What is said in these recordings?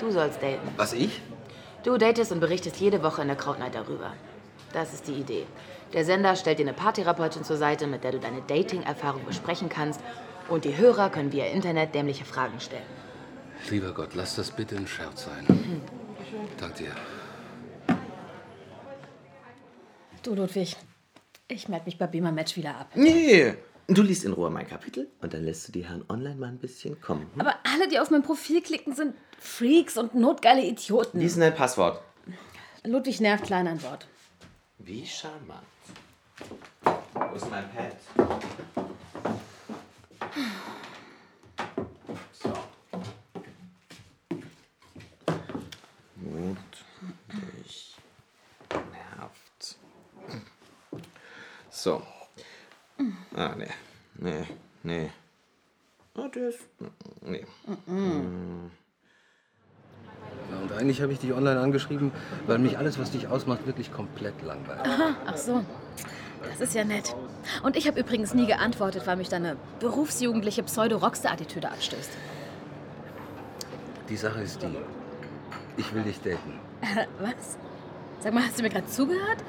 Du sollst daten. Was, ich? Du datest und berichtest jede Woche in der Krautnight darüber. Das ist die Idee. Der Sender stellt dir eine Paartherapeutin zur Seite, mit der du deine Dating-Erfahrung besprechen kannst. Und die Hörer können via Internet dämliche Fragen stellen. Lieber Gott, lass das bitte ein Scherz sein. Dank dir. Du, Ludwig, ich melde mich bei Beamer Match wieder ab. Nee, du liest in Ruhe mein Kapitel und dann lässt du die Herren online mal ein bisschen kommen. Hm? Aber alle, die auf mein Profil klicken, sind Freaks und notgeile Idioten. Denn dein Passwort? Ludwig nervt klein ein Wort. Wie charmant. Wo ist mein Pad? So. Ludwig nervt. So. Ah, nee. Nee, nee. Ah, der ist. Nee. Ja, und eigentlich habe ich dich online angeschrieben, weil mich alles, was dich ausmacht, wirklich komplett langweilt. Aha, ach so. Das ist ja nett. Und ich habe übrigens nie geantwortet, weil mich deine berufsjugendliche Pseudo-Rockstar-Attitüde abstößt. Die Sache ist die. Ich will dich daten. Was? Sag mal, hast du mir gerade zugehört?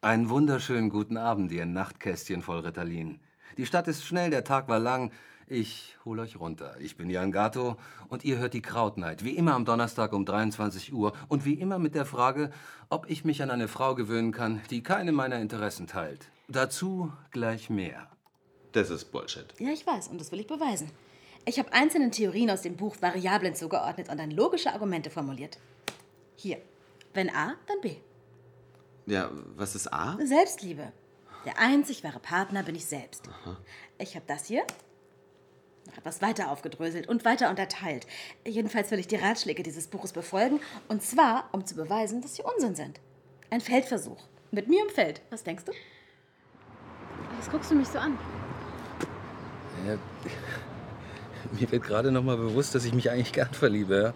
Einen wunderschönen guten Abend, ihr Nachtkästchen voll Ritalin. Die Stadt ist schnell, der Tag war lang. Ich hol euch runter. Ich bin Jan Gato und ihr hört die Krautnight. Wie immer am Donnerstag um 23 Uhr. Und wie immer mit der Frage, ob ich mich an eine Frau gewöhnen kann, die keine meiner Interessen teilt. Dazu gleich mehr. Das ist Bullshit. Ja, ich weiß und das will ich beweisen. Ich habe einzelnen Theorien aus dem Buch Variablen zugeordnet und dann logische Argumente formuliert. Hier. Wenn A, dann B. Ja, was ist A? Selbstliebe. Der einzig wahre Partner bin ich selbst. Ich habe das hier noch etwas weiter aufgedröselt und weiter unterteilt. Jedenfalls will ich die Ratschläge dieses Buches befolgen. Und zwar, um zu beweisen, dass sie Unsinn sind. Ein Feldversuch. Mit mir im Feld. Was denkst du? Was guckst du mich so an? Ja, mir wird gerade noch mal bewusst, dass ich mich eigentlich gern verliebe. Ja?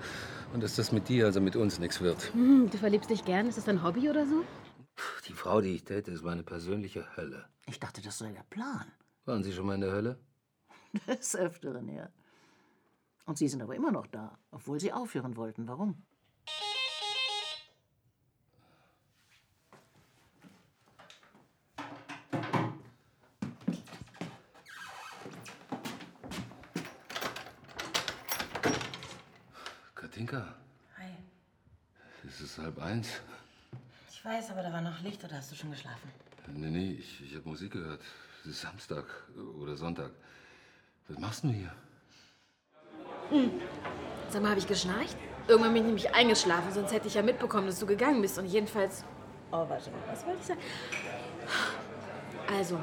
Und dass das mit dir, also mit uns, nichts wird. Hm, du verliebst dich gern? Ist das dein Hobby oder so? Die Frau, die ich date, ist meine persönliche Hölle. Ich dachte, das sei der Plan. Waren Sie schon mal in der Hölle? Des Öfteren, ja. Und Sie sind aber immer noch da, obwohl Sie aufhören wollten. Warum? Katinka, Hi. es ist halb eins. Ich weiß, aber da war noch Licht oder hast du schon geschlafen? Nee, nee, ich, ich habe Musik gehört. Es ist Samstag oder Sonntag. Was machst du denn hier? Sag mal, habe ich geschnarcht? Irgendwann bin ich nämlich eingeschlafen, sonst hätte ich ja mitbekommen, dass du gegangen bist. Und jedenfalls. Oh, warte mal, was wollte ich sagen? Also,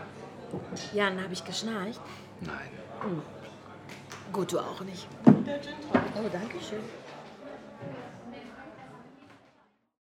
Jan, habe ich geschnarcht? Nein. Gut, du auch nicht. Oh, danke schön.